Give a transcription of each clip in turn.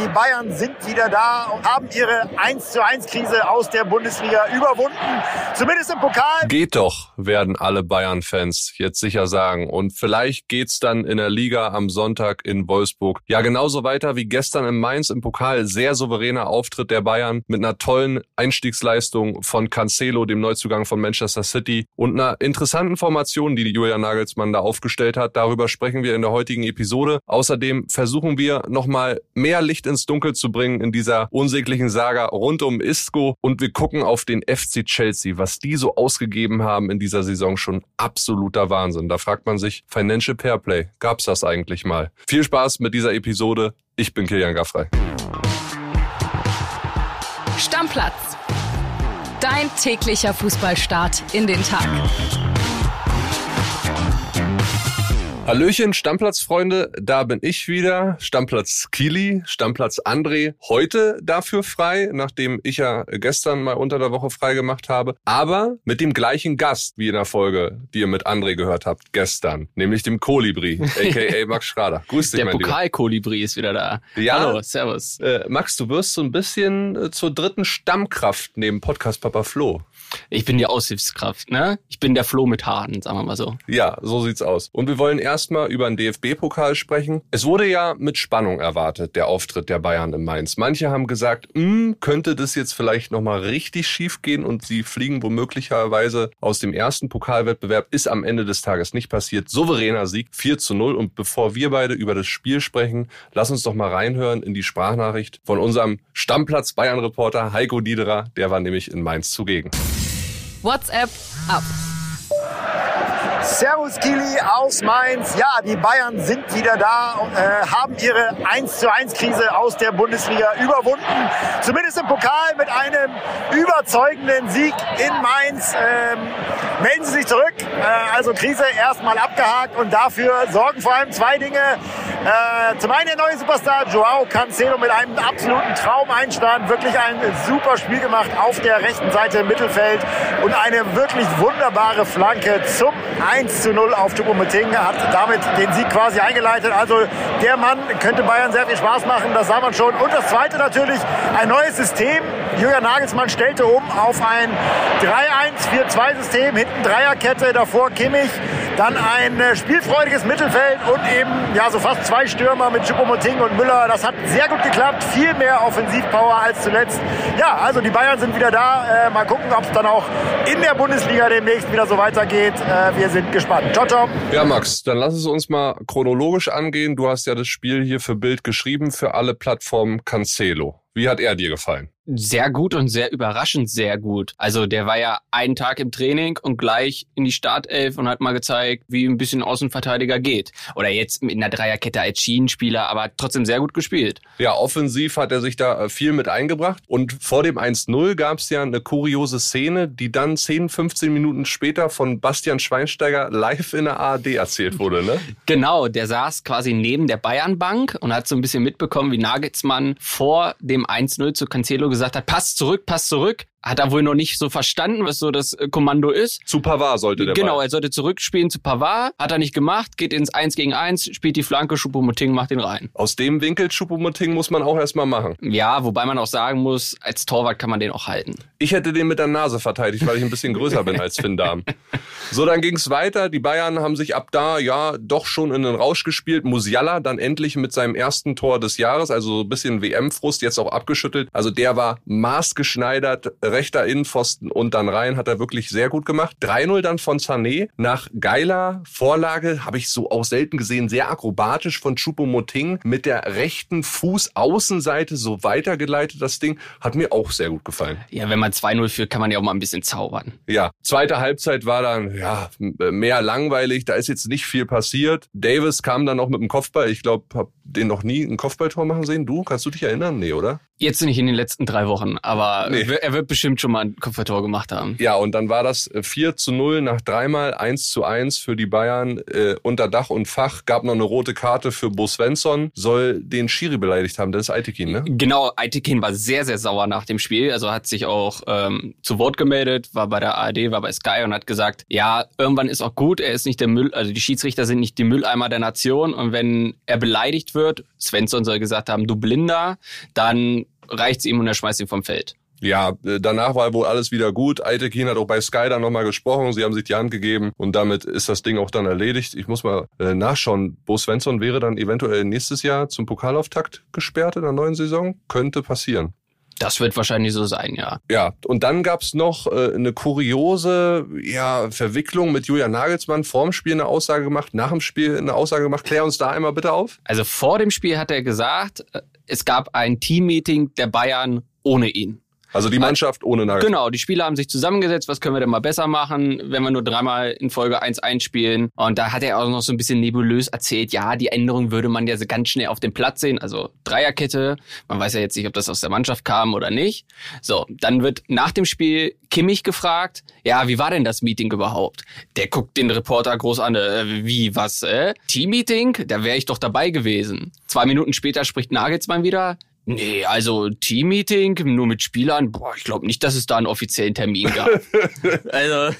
Die Bayern sind wieder da und haben ihre 1 zu 1 Krise aus der Bundesliga überwunden. Zumindest im Pokal. Geht doch, werden alle Bayern-Fans jetzt sicher sagen. Und vielleicht geht's dann in der Liga am Sonntag in Wolfsburg. Ja, genauso weiter wie gestern in Mainz im Pokal. Sehr souveräner Auftritt der Bayern mit einer tollen Einstiegsleistung von Cancelo, dem Neuzugang von Manchester City und einer interessanten Formation, die Julian Nagelsmann da aufgestellt hat. Darüber sprechen wir in der heutigen Episode. Außerdem versuchen wir nochmal mehr Licht ins Dunkel zu bringen in dieser unsäglichen Saga rund um Isco und wir gucken auf den FC Chelsea, was die so ausgegeben haben in dieser Saison schon absoluter Wahnsinn. Da fragt man sich, Financial Fairplay, gab's das eigentlich mal? Viel Spaß mit dieser Episode. Ich bin Kilian Gaffrey. Stammplatz. Dein täglicher Fußballstart in den Tag. Hallöchen, Stammplatzfreunde, da bin ich wieder. Stammplatz Kili, Stammplatz André. Heute dafür frei, nachdem ich ja gestern mal unter der Woche frei gemacht habe. Aber mit dem gleichen Gast wie in der Folge, die ihr mit André gehört habt gestern. Nämlich dem Kolibri, a.k.a. Max Schrader. Grüß dich, Der Pokal-Kolibri ist wieder da. Ja. Hallo, servus. Äh, Max, du wirst so ein bisschen äh, zur dritten Stammkraft neben Podcast Papa Flo. Ich bin die Aushilfskraft, ne? Ich bin der Flo mit Haaren, sagen wir mal so. Ja, so sieht's aus. Und wir wollen erstmal über den DFB-Pokal sprechen. Es wurde ja mit Spannung erwartet, der Auftritt der Bayern in Mainz. Manche haben gesagt, hm, könnte das jetzt vielleicht nochmal richtig schief gehen und sie fliegen womöglicherweise aus dem ersten Pokalwettbewerb. Ist am Ende des Tages nicht passiert. Souveräner Sieg 4 zu 0. Und bevor wir beide über das Spiel sprechen, lass uns doch mal reinhören in die Sprachnachricht von unserem Stammplatz Bayern-Reporter Heiko Diederer. Der war nämlich in Mainz zugegen. WhatsApp ab. Servus Kili aus Mainz. Ja, die Bayern sind wieder da, äh, haben ihre 1 zu 1 Krise aus der Bundesliga überwunden. Zumindest im Pokal mit einem überzeugenden Sieg in Mainz. Ähm, melden Sie sich zurück. Äh, also Krise erstmal abgehakt und dafür sorgen vor allem zwei Dinge. Äh, zum einen der neue Superstar Joao Cancelo mit einem absoluten Traumeinstand. Wirklich ein super Spiel gemacht auf der rechten Seite im Mittelfeld und eine wirklich wunderbare Flanke zum 1 zu 0 auf Choupo-Moting. Hat damit den Sieg quasi eingeleitet. Also der Mann könnte Bayern sehr viel Spaß machen, das sah man schon. Und das zweite natürlich ein neues System. Julian Nagelsmann stellte um auf ein 3-1-4-2-System. Hinten Dreierkette, davor Kimmich. Dann ein äh, spielfreudiges Mittelfeld und eben ja so fast zwei Stürmer mit Choupo-Moting und Müller. Das hat sehr gut geklappt. Viel mehr Offensivpower als zuletzt. Ja, also die Bayern sind wieder da. Äh, mal gucken, ob es dann auch in der Bundesliga demnächst wieder so weitergeht. Äh, wir sind gespannt. Ciao, ciao. Ja, Max, dann lass es uns mal chronologisch angehen. Du hast ja das Spiel hier für Bild geschrieben, für alle Plattformen Cancelo. Wie hat er dir gefallen? Sehr gut und sehr überraschend sehr gut. Also der war ja einen Tag im Training und gleich in die Startelf und hat mal gezeigt, wie ein bisschen Außenverteidiger geht. Oder jetzt mit einer Dreierkette als Schienenspieler, aber trotzdem sehr gut gespielt. Ja, offensiv hat er sich da äh, viel mit eingebracht. Und vor dem 1-0 gab es ja eine kuriose Szene, die dann 10, 15 Minuten später von Bastian Schweinsteiger live in der ARD erzählt wurde, ne? genau, der saß quasi neben der Bayernbank und hat so ein bisschen mitbekommen, wie Nagelsmann vor dem 1-0 zu Cancelo gesagt hat, pass zurück, pass zurück hat er wohl noch nicht so verstanden, was so das äh, Kommando ist. Zu Pavard sollte der Genau, Ball. er sollte zurückspielen zu Pavard. Hat er nicht gemacht, geht ins 1 gegen 1, spielt die Flanke, Schuppomoting macht den rein. Aus dem Winkel Schuppomoting muss man auch erstmal machen. Ja, wobei man auch sagen muss, als Torwart kann man den auch halten. Ich hätte den mit der Nase verteidigt, weil ich ein bisschen größer bin als Finn Darm. So, dann ging's weiter. Die Bayern haben sich ab da ja doch schon in den Rausch gespielt. Musiala dann endlich mit seinem ersten Tor des Jahres, also so ein bisschen WM-Frust, jetzt auch abgeschüttelt. Also der war maßgeschneidert, rechter Innenpfosten Pfosten und dann rein, hat er wirklich sehr gut gemacht. 3-0 dann von Sané. Nach geiler Vorlage habe ich so auch selten gesehen, sehr akrobatisch von Choupo-Moting mit der rechten Fußaußenseite so weitergeleitet. Das Ding hat mir auch sehr gut gefallen. Ja, wenn man 2-0 führt, kann man ja auch mal ein bisschen zaubern. Ja, zweite Halbzeit war dann ja mehr langweilig. Da ist jetzt nicht viel passiert. Davis kam dann noch mit dem Kopfball. Ich glaube, habe den noch nie ein Kopfballtor machen sehen. Du, kannst du dich erinnern? Nee, oder? Jetzt nicht in den letzten drei Wochen, aber nee. er wird bestimmt schon mal ein Kopfballtor gemacht haben. Ja, und dann war das 4 zu 0 nach dreimal 1 zu 1 für die Bayern äh, unter Dach und Fach. Gab noch eine rote Karte für Bo Svensson, soll den Schiri beleidigt haben. Das ist Aitekin, ne? Genau, Aitekin war sehr, sehr sauer nach dem Spiel. Also hat sich auch ähm, zu Wort gemeldet, war bei der ARD, war bei Sky und hat gesagt, ja, irgendwann ist auch gut, er ist nicht der Müll, also die Schiedsrichter sind nicht die Mülleimer der Nation und wenn er beleidigt wird, wird, Svensson soll gesagt haben, du Blinder, dann reicht's ihm und er schmeißt ihn vom Feld. Ja, äh, danach war wohl alles wieder gut. Aitekin hat auch bei Sky dann nochmal gesprochen. Sie haben sich die Hand gegeben und damit ist das Ding auch dann erledigt. Ich muss mal äh, nachschauen. Bo Svensson wäre dann eventuell nächstes Jahr zum Pokalauftakt gesperrt in der neuen Saison. Könnte passieren. Das wird wahrscheinlich so sein, ja. Ja, und dann gab's noch äh, eine kuriose ja, Verwicklung mit Julian Nagelsmann. Vorm Spiel eine Aussage gemacht, nach dem Spiel eine Aussage gemacht. Klär uns da einmal bitte auf. Also vor dem Spiel hat er gesagt, äh, es gab ein Teammeeting der Bayern ohne ihn. Also die Mannschaft ohne Nagelsmann. Genau, die Spieler haben sich zusammengesetzt, was können wir denn mal besser machen, wenn wir nur dreimal in Folge 1 einspielen. Und da hat er auch noch so ein bisschen nebulös erzählt, ja, die Änderung würde man ja so ganz schnell auf dem Platz sehen, also Dreierkette. Man weiß ja jetzt nicht, ob das aus der Mannschaft kam oder nicht. So, dann wird nach dem Spiel Kimmich gefragt, ja, wie war denn das Meeting überhaupt? Der guckt den Reporter groß an, äh, wie, was, äh? Teammeeting? Da wäre ich doch dabei gewesen. Zwei Minuten später spricht Nagelsmann wieder, Nee, also Teammeeting nur mit Spielern, boah, ich glaube nicht, dass es da einen offiziellen Termin gab. also,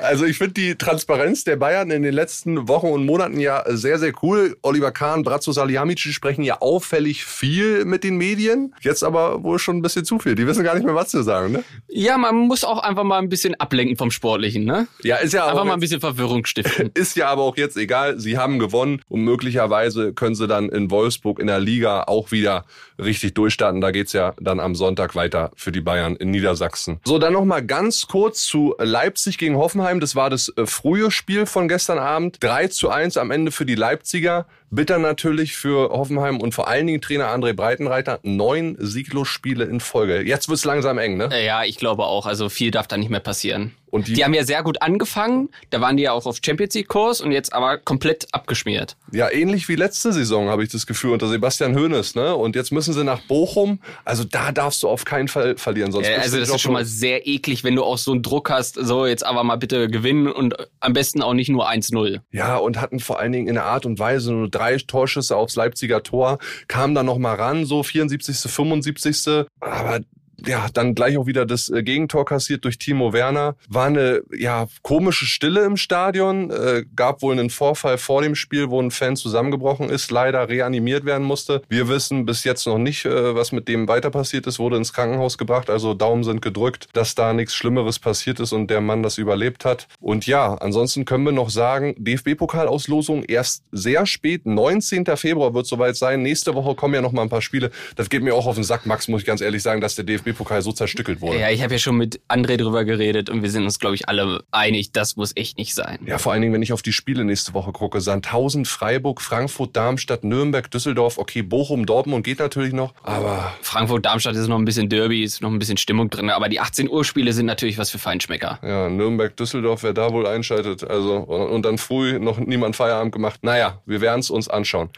also ich finde die Transparenz der Bayern in den letzten Wochen und Monaten ja sehr, sehr cool. Oliver Kahn, Brazzo Salihamidzic sprechen ja auffällig viel mit den Medien. Jetzt aber wohl schon ein bisschen zu viel. Die wissen gar nicht mehr, was zu sagen, ne? Ja, man muss auch einfach mal ein bisschen ablenken vom Sportlichen, ne? Ja, ist ja auch Einfach mal ein bisschen Verwirrung stiften. Ist ja aber auch jetzt egal. Sie haben gewonnen und möglicherweise können sie dann in Wolfsburg in der Liga auch wieder richtig durchstarten. Da geht's ja dann am Sonntag weiter für die Bayern in Niedersachsen. So, dann noch mal ganz kurz zu Leipzig gegen Hoffenheim. Das war das äh, frühe Spiel von gestern Abend. 3 zu 1 am Ende für die Leipziger. Bitter natürlich für Hoffenheim und vor allen Dingen Trainer André Breitenreiter. Neun Sieglos-Spiele in Folge. Jetzt wird's langsam eng, ne? Ja, ich glaube auch. Also viel darf da nicht mehr passieren. Und die, die haben ja sehr gut angefangen. Da waren die ja auch auf Champions League Kurs und jetzt aber komplett abgeschmiert. Ja, ähnlich wie letzte Saison habe ich das Gefühl unter Sebastian Hoeneß, ne? Und jetzt müssen sie nach Bochum. Also da darfst du auf keinen Fall verlieren, sonst ja, also das ist schon mal sehr eklig, wenn du auch so einen Druck hast. So jetzt aber mal bitte gewinnen und am besten auch nicht nur 1-0. Ja, und hatten vor allen Dingen in der Art und Weise nur drei Torschüsse aufs Leipziger Tor, kamen dann noch mal ran, so 74., 75. Aber ja, dann gleich auch wieder das äh, Gegentor kassiert durch Timo Werner. War eine ja komische Stille im Stadion. Äh, gab wohl einen Vorfall vor dem Spiel, wo ein Fan zusammengebrochen ist, leider reanimiert werden musste. Wir wissen bis jetzt noch nicht, äh, was mit dem weiter passiert ist. Wurde ins Krankenhaus gebracht, also Daumen sind gedrückt, dass da nichts Schlimmeres passiert ist und der Mann das überlebt hat. Und ja, ansonsten können wir noch sagen, DFB-Pokalauslosung erst sehr spät, 19. Februar wird soweit sein. Nächste Woche kommen ja noch mal ein paar Spiele. Das geht mir auch auf den Sack, Max, muss ich ganz ehrlich sagen, dass der DFB DFB-Pokal so zerstückelt wurde. Ja, ich habe ja schon mit André drüber geredet und wir sind uns, glaube ich, alle einig, das muss echt nicht sein. Ja, vor allen Dingen, wenn ich auf die Spiele nächste Woche gucke. Sandhausen, Freiburg, Frankfurt, Darmstadt, Nürnberg, Düsseldorf, okay, Bochum, Dortmund geht natürlich noch, aber... Frankfurt, Darmstadt ist noch ein bisschen Derby, ist noch ein bisschen Stimmung drin, aber die 18 Uhr Spiele sind natürlich was für Feinschmecker. Ja, Nürnberg, Düsseldorf, wer da wohl einschaltet, also und dann früh noch niemand Feierabend gemacht. Naja, wir werden es uns anschauen.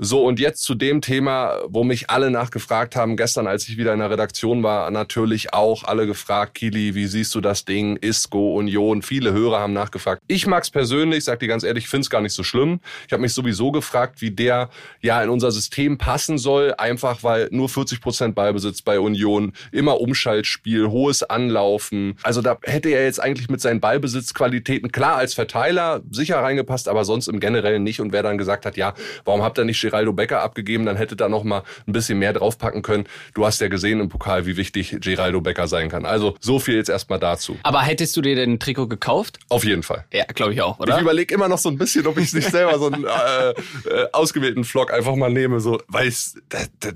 So, und jetzt zu dem Thema, wo mich alle nachgefragt haben, gestern, als ich wieder in der Redaktion war, natürlich auch alle gefragt, Kili, wie siehst du das Ding, Isco, Union, viele Hörer haben nachgefragt. Ich mag's persönlich, sag dir ganz ehrlich, ich find's gar nicht so schlimm. Ich habe mich sowieso gefragt, wie der ja in unser System passen soll, einfach weil nur 40 Prozent Ballbesitz bei Union, immer Umschaltspiel, hohes Anlaufen. Also da hätte er jetzt eigentlich mit seinen Ballbesitzqualitäten klar als Verteiler sicher reingepasst, aber sonst im Generellen nicht. Und wer dann gesagt hat, ja, warum habt ihr nicht Geraldo Becker abgegeben, dann hätte da noch mal ein bisschen mehr draufpacken können. Du hast ja gesehen im Pokal, wie wichtig Geraldo Becker sein kann. Also so viel jetzt erstmal dazu. Aber hättest du dir ein Trikot gekauft? Auf jeden Fall. Ja, glaube ich auch, oder? Ich überlege immer noch so ein bisschen, ob ich nicht selber so einen äh, äh, ausgewählten Vlog einfach mal nehme, so, weil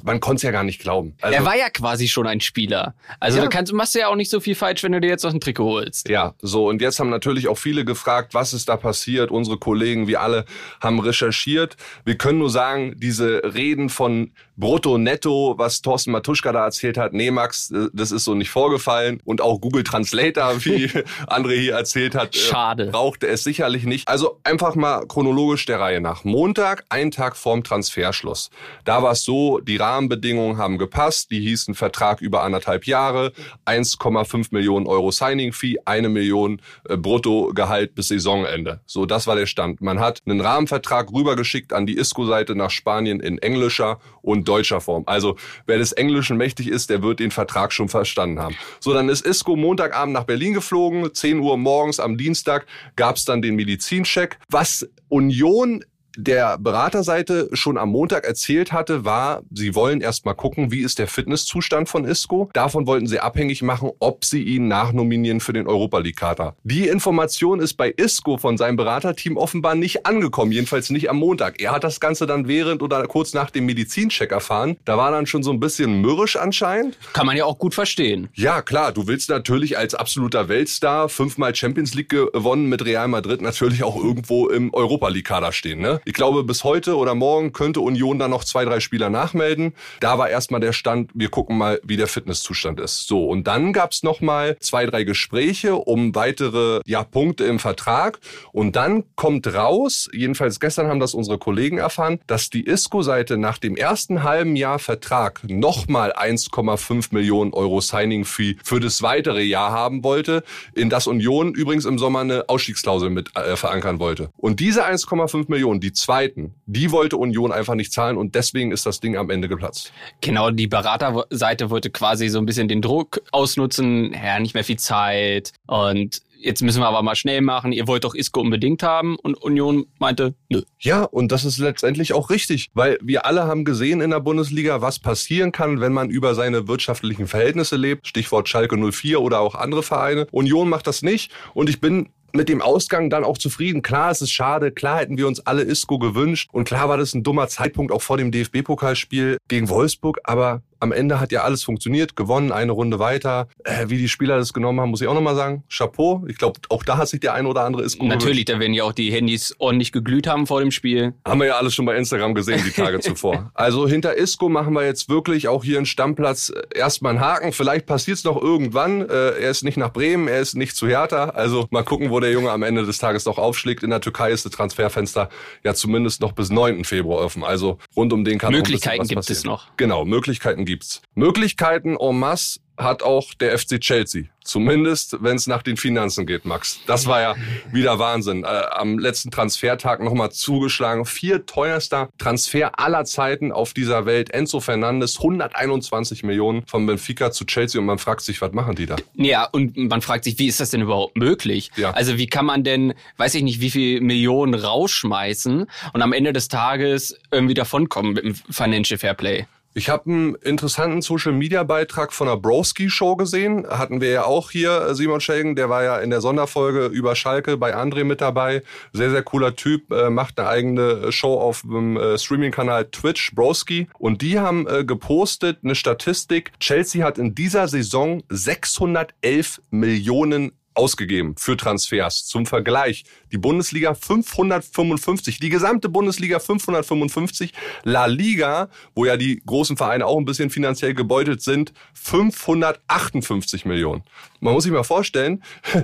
man konnte es ja gar nicht glauben. Also, er war ja quasi schon ein Spieler. Also ja. du kannst, machst du ja auch nicht so viel falsch, wenn du dir jetzt noch ein Trikot holst. Ja, so und jetzt haben natürlich auch viele gefragt, was ist da passiert. Unsere Kollegen, wir alle haben recherchiert. Wir können nur sagen, sagen, diese Reden von Brutto, Netto, was Thorsten Matuschka da erzählt hat, nee, Max, äh, das ist so nicht vorgefallen. Und auch Google Translator, wie André hier erzählt hat, äh, Schade. brauchte es sicherlich nicht. Also einfach mal chronologisch der Reihe nach. Montag, ein Tag vorm Transferschluss. Da war es so, die Rahmenbedingungen haben gepasst. Die hießen Vertrag über anderthalb Jahre, 1,5 Millionen Euro Signing-Fee, eine Million äh, Bruttogehalt bis Saisonende. So, das war der Stand. Man hat einen Rahmenvertrag rübergeschickt an die ISCO-Seite nach Spanien in englischer und deutscher Form. Also wer des Englischen mächtig ist, der wird den Vertrag schon verstanden haben. So, dann ist Isco Montagabend nach Berlin geflogen. 10 Uhr morgens am Dienstag gab es dann den Medizincheck. Was Union der Beraterseite schon am Montag erzählt hatte, war, sie wollen erst mal gucken, wie ist der Fitnesszustand von Isco. Davon wollten sie abhängig machen, ob sie ihn nachnominieren für den Europa League Kader. Die Information ist bei Isco von seinem Beraterteam offenbar nicht angekommen, jedenfalls nicht am Montag. Er hat das Ganze dann während oder kurz nach dem Medizincheck erfahren. Da war dann schon so ein bisschen mürrisch anscheinend. Kann man ja auch gut verstehen. Ja, klar, du willst natürlich als absoluter Weltstar fünfmal Champions League gewonnen mit Real Madrid natürlich auch irgendwo im Europa League Kader stehen, ne? Ich glaube, bis heute oder morgen könnte Union da noch zwei, drei Spieler nachmelden. Da war erstmal der Stand, wir gucken mal, wie der Fitnesszustand ist. So, und dann gab's noch mal zwei, drei Gespräche um weitere ja, Punkte im Vertrag. Und dann kommt raus, jedenfalls gestern haben das unsere Kollegen erfahren, dass die ISCO-Seite nach dem ersten halben Jahr Vertrag nochmal 1,5 Millionen Euro Signing-Fee für das weitere Jahr haben wollte, in das Union übrigens im Sommer eine Ausstiegsklausel mit äh, verankern wollte. Und diese 1,5 Millionen, die zweiten, die wollte Union einfach nicht zahlen und deswegen ist das Ding am Ende geplatzt. Genau, die Beraterseite wollte quasi so ein bisschen den Druck ausnutzen, ja, nicht mehr viel Zeit und jetzt müssen wir aber mal schnell machen, ihr wollt doch Isco unbedingt haben und Union meinte, nö. Ja, und das ist letztendlich auch richtig, weil wir alle haben gesehen in der Bundesliga, was passieren kann, wenn man über seine wirtschaftlichen Verhältnisse lebt. Stichwort Schalke 04 oder auch andere Vereine. Union macht das nicht und ich bin mit dem Ausgang dann auch zufrieden. Klar, es ist schade. Klar hätten wir uns alle Isco gewünscht. Und klar war das ein dummer Zeitpunkt auch vor dem DFB-Pokalspiel gegen Wolfsburg. Aber am Ende hat ja alles funktioniert, gewonnen, eine Runde weiter. Äh, wie die Spieler das genommen haben, muss ich auch nochmal sagen. Chapeau. Ich glaube, auch da hat sich der ein oder andere ist Natürlich, da werden ja auch die Handys ordentlich geglüht haben vor dem Spiel. Haben wir ja alles schon bei Instagram gesehen, die Tage zuvor. Also hinter Isco machen wir jetzt wirklich auch hier einen Stammplatz äh, erstmal einen Haken. Vielleicht passiert es noch irgendwann. Äh, er ist nicht nach Bremen, er ist nicht zu Hertha. Also mal gucken, wo der Junge am Ende des Tages noch aufschlägt. In der Türkei ist das Transferfenster ja zumindest noch bis 9. Februar offen. Also rund um den kann Möglichkeiten gibt es noch. Genau, Möglichkeiten gibt's. Möglichkeiten en masse hat auch der FC Chelsea. Zumindest, wenn es nach den Finanzen geht, Max. Das war ja wieder Wahnsinn. Äh, am letzten Transfertag nochmal zugeschlagen. Vier teuerster Transfer aller Zeiten auf dieser Welt. Enzo Fernandes, 121 Millionen von Benfica zu Chelsea. Und man fragt sich, was machen die da? Ja, und man fragt sich, wie ist das denn überhaupt möglich? Ja. Also wie kann man denn, weiß ich nicht, wie viel Millionen rausschmeißen und am Ende des Tages irgendwie davonkommen mit dem Financial Fairplay? Ich habe einen interessanten Social-Media-Beitrag von der Broski-Show gesehen. Hatten wir ja auch hier, äh, Simon Schelgen, der war ja in der Sonderfolge über Schalke bei André mit dabei. Sehr, sehr cooler Typ, äh, macht eine eigene Show auf dem äh, Streaming-Kanal Twitch, Broski. Und die haben gepostet eine Statistik. Chelsea hat in dieser Saison 611 Millionen ausgegeben für Transfers. Zum Vergleich, die Bundesliga 555, die gesamte Bundesliga 555, La Liga, wo ja die großen Vereine auch ein bisschen finanziell gebeutelt sind, 558 Millionen. Man muss sich mal vorstellen,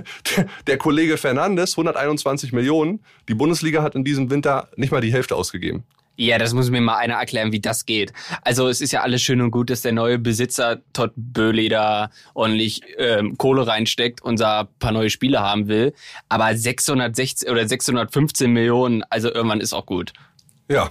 der Kollege Fernandes, 121 Millionen, die Bundesliga hat in diesem Winter nicht mal die Hälfte ausgegeben. Ja, das muss mir mal einer erklären, wie das geht. Also es ist ja alles schön und gut, dass der neue Besitzer Todd Böhle da ordentlich ähm, Kohle reinsteckt und da paar neue Spiele haben will. Aber 616 oder 615 Millionen, also irgendwann ist auch gut. Ja,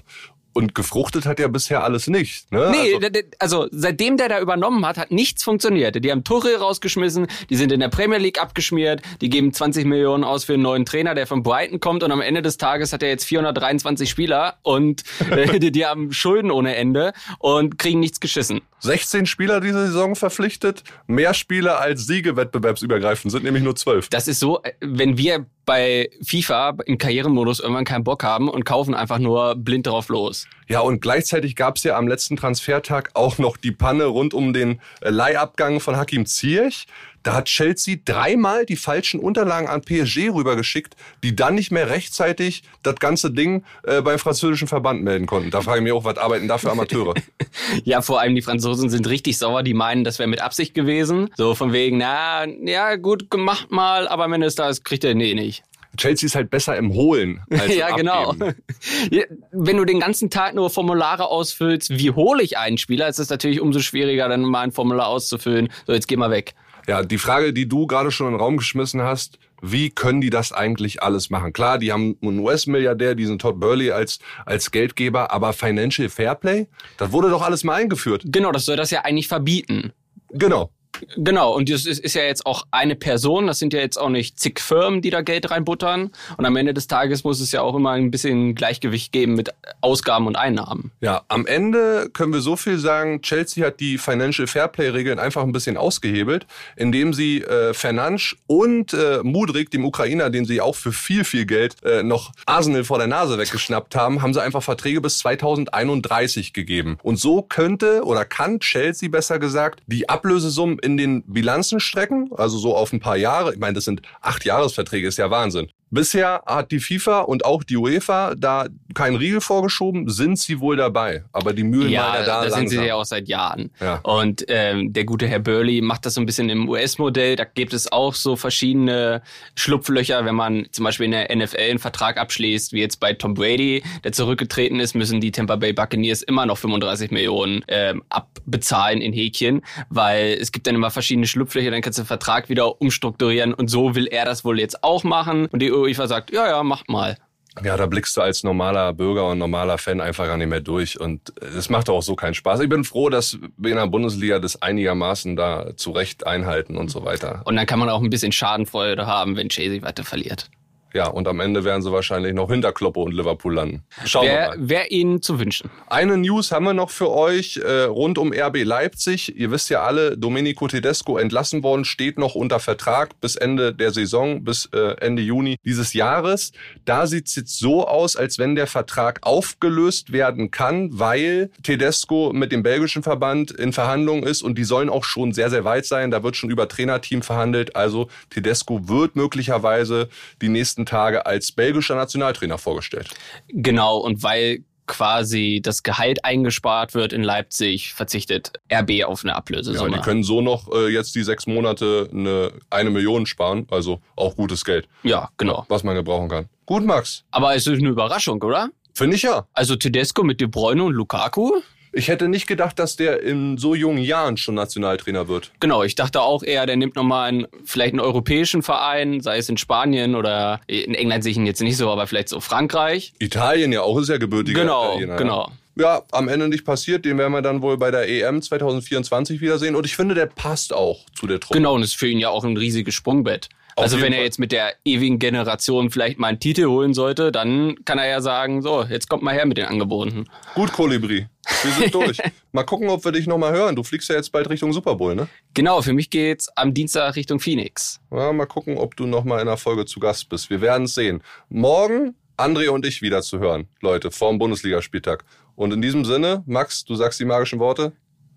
und gefruchtet hat ja bisher alles nicht. Ne? Nee, also, also seitdem der da übernommen hat, hat nichts funktioniert. Die haben Tuchel rausgeschmissen, die sind in der Premier League abgeschmiert, die geben 20 Millionen aus für einen neuen Trainer, der von Brighton kommt und am Ende des Tages hat er jetzt 423 Spieler und äh, die, die haben Schulden ohne Ende und kriegen nichts geschissen. 16 Spieler diese Saison verpflichtet, mehr Spieler als Siege wettbewerbsübergreifend, sind nämlich nur 12. Das ist so, äh, wenn wir bei FIFA im Karrieremodus irgendwann keinen Bock haben und kaufen einfach nur blind drauf los. Ja, und gleichzeitig gab es ja am letzten Transfertag auch noch die Panne rund um den äh, Leihabgang von Hakim Ziyech. Da hat Chelsea dreimal die falschen Unterlagen an PSG rübergeschickt, die dann nicht mehr rechtzeitig das ganze Ding äh, beim französischen Verband melden konnten. Da frage ich mich auch, was arbeiten da für Amateure? ja, vor allem die Franzosen sind richtig sauer, die meinen, das wäre mit Absicht gewesen. So von wegen, na, ja, gut gemacht mal, aber wenn es da ist, kriegt er nee nicht. Chelsea ist halt besser im Holen als Ja, genau. Wenn du den ganzen Tag nur Formulare ausfüllst, wie hole ich einen Spieler, ist es natürlich umso schwieriger, dann mal ein Formular auszufüllen. So, jetzt geh mal weg. Ja, die Frage, die du gerade schon in den Raum geschmissen hast, wie können die das eigentlich alles machen? Klar, die haben einen US-Milliardär, diesen Todd Burley als, als Geldgeber, aber Financial Fairplay, das wurde doch alles mal eingeführt. Genau, das soll das ja eigentlich verbieten. Genau. Genau, und das ist, ja jetzt auch eine Person, das sind ja jetzt auch nicht zig Firmen, die da Geld reinbuttern. Und am Ende des Tages muss es ja auch immer ein bisschen Gleichgewicht geben mit Ausgaben und Einnahmen. Ja, am Ende können wir so viel sagen, Chelsea hat die Financial Fairplay-Regeln einfach ein bisschen ausgehebelt, indem sie äh, Fernansch und äh, Mudrik, dem Ukrainer, den sie auch für viel, viel Geld äh, noch Arsenal vor der Nase weggeschnappt haben, haben sie einfach Verträge bis 2031 gegeben. Und so könnte oder kann Chelsea besser gesagt die Ablösesummen in den Bilanzen strecken, also so auf ein paar Jahre. Ich meine, das sind acht Jahresverträge, ist ja Wahnsinn. Bisher hat die FIFA und auch die UEFA da keinen Riegel vorgeschoben, sind sie wohl dabei. Aber die Mühlen ja, waren ja da. da langsam. sind sie ja auch seit Jahren. Ja. Und ähm, der gute Herr Burley macht das so ein bisschen im US-Modell. Da gibt es auch so verschiedene Schlupflöcher. Wenn man zum Beispiel in der NFL einen Vertrag abschließt, wie jetzt bei Tom Brady, der zurückgetreten ist, müssen die Tampa Bay Buccaneers immer noch 35 Millionen ähm, abbezahlen in Häkchen, weil es gibt dann immer verschiedene Schlupflöcher. Dann kannst du den Vertrag wieder umstrukturieren. Und so will er das wohl jetzt auch machen. Und die UEFA sagt, ja, ja, macht mal. Ja, da blickst du als normaler Bürger und normaler Fan einfach gar nicht mehr durch. Und es macht auch so keinen Spaß. Ich bin froh, dass wir in der Bundesliga das einigermaßen da zurecht einhalten und so weiter. Und dann kann man auch ein bisschen Schadenfreude haben, wenn Chelsea weiter verliert. Ja, und am Ende werden sie wahrscheinlich noch hinter Kloppe und Liverpool landen. Schauen wir Wäre mal. wär Ihnen zu wünschen. Eine News haben wir noch für euch äh, rund um RB Leipzig. Ihr wisst ja alle, Domenico Tedesco entlassen worden, steht noch unter Vertrag bis Ende der Saison, bis äh, Ende Juni dieses Jahres. Da sieht es jetzt so aus, als wenn der Vertrag aufgelöst werden kann, weil Tedesco mit dem belgischen Verband in Verhandlungen ist und die sollen auch schon sehr, sehr weit sein. Da wird schon über Trainerteam verhandelt. Also Tedesco wird möglicherweise die nächsten Tage als belgischer Nationaltrainer vorgestellt. Genau, und weil quasi das Gehalt eingespart wird in Leipzig, verzichtet RB auf eine Ja, Ablösesumme. die können so noch äh, jetzt die sechs Monate eine, eine Million sparen, also auch gutes Geld, ja, genau. was man gebrauchen kann. Gut, Max. Aber es ist eine Überraschung, oder? Finde ich ja. Also Tedesco mit De Bruyne und Lukaku? Ich hätte nicht gedacht, dass der in so jungen Jahren schon Nationaltrainer wird. Genau, ich dachte auch eher, der nimmt nochmal einen, vielleicht einen europäischen Verein, sei es in Spanien oder in England sehe ich ihn jetzt nicht so, aber vielleicht so Frankreich. Italien ja auch ist ja gebürtiger Genau, Italiener. genau. Ja, am Ende nicht passiert. Den werden wir dann wohl bei der EM 2024 wiedersehen. Und ich finde, der passt auch zu der Truppe. Genau, und es ist für ihn ja auch ein riesiges Sprungbett. Also wenn er jetzt mit der ewigen Generation vielleicht mal einen Titel holen sollte, dann kann er ja sagen, so, jetzt kommt mal her mit den Angeboten. Gut, Kolibri. Wir sind durch. mal gucken, ob wir dich nochmal hören. Du fliegst ja jetzt bald Richtung Super Bowl, ne? Genau, für mich geht's am Dienstag Richtung Phoenix. Ja, mal gucken, ob du nochmal in der Folge zu Gast bist. Wir werden es sehen. Morgen André und ich wieder zu hören, Leute, vorm Bundesligaspieltag. Und in diesem Sinne, Max, du sagst die magischen Worte.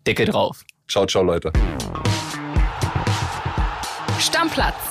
Decke drauf. Ciao, ciao, Leute. Stammplatz.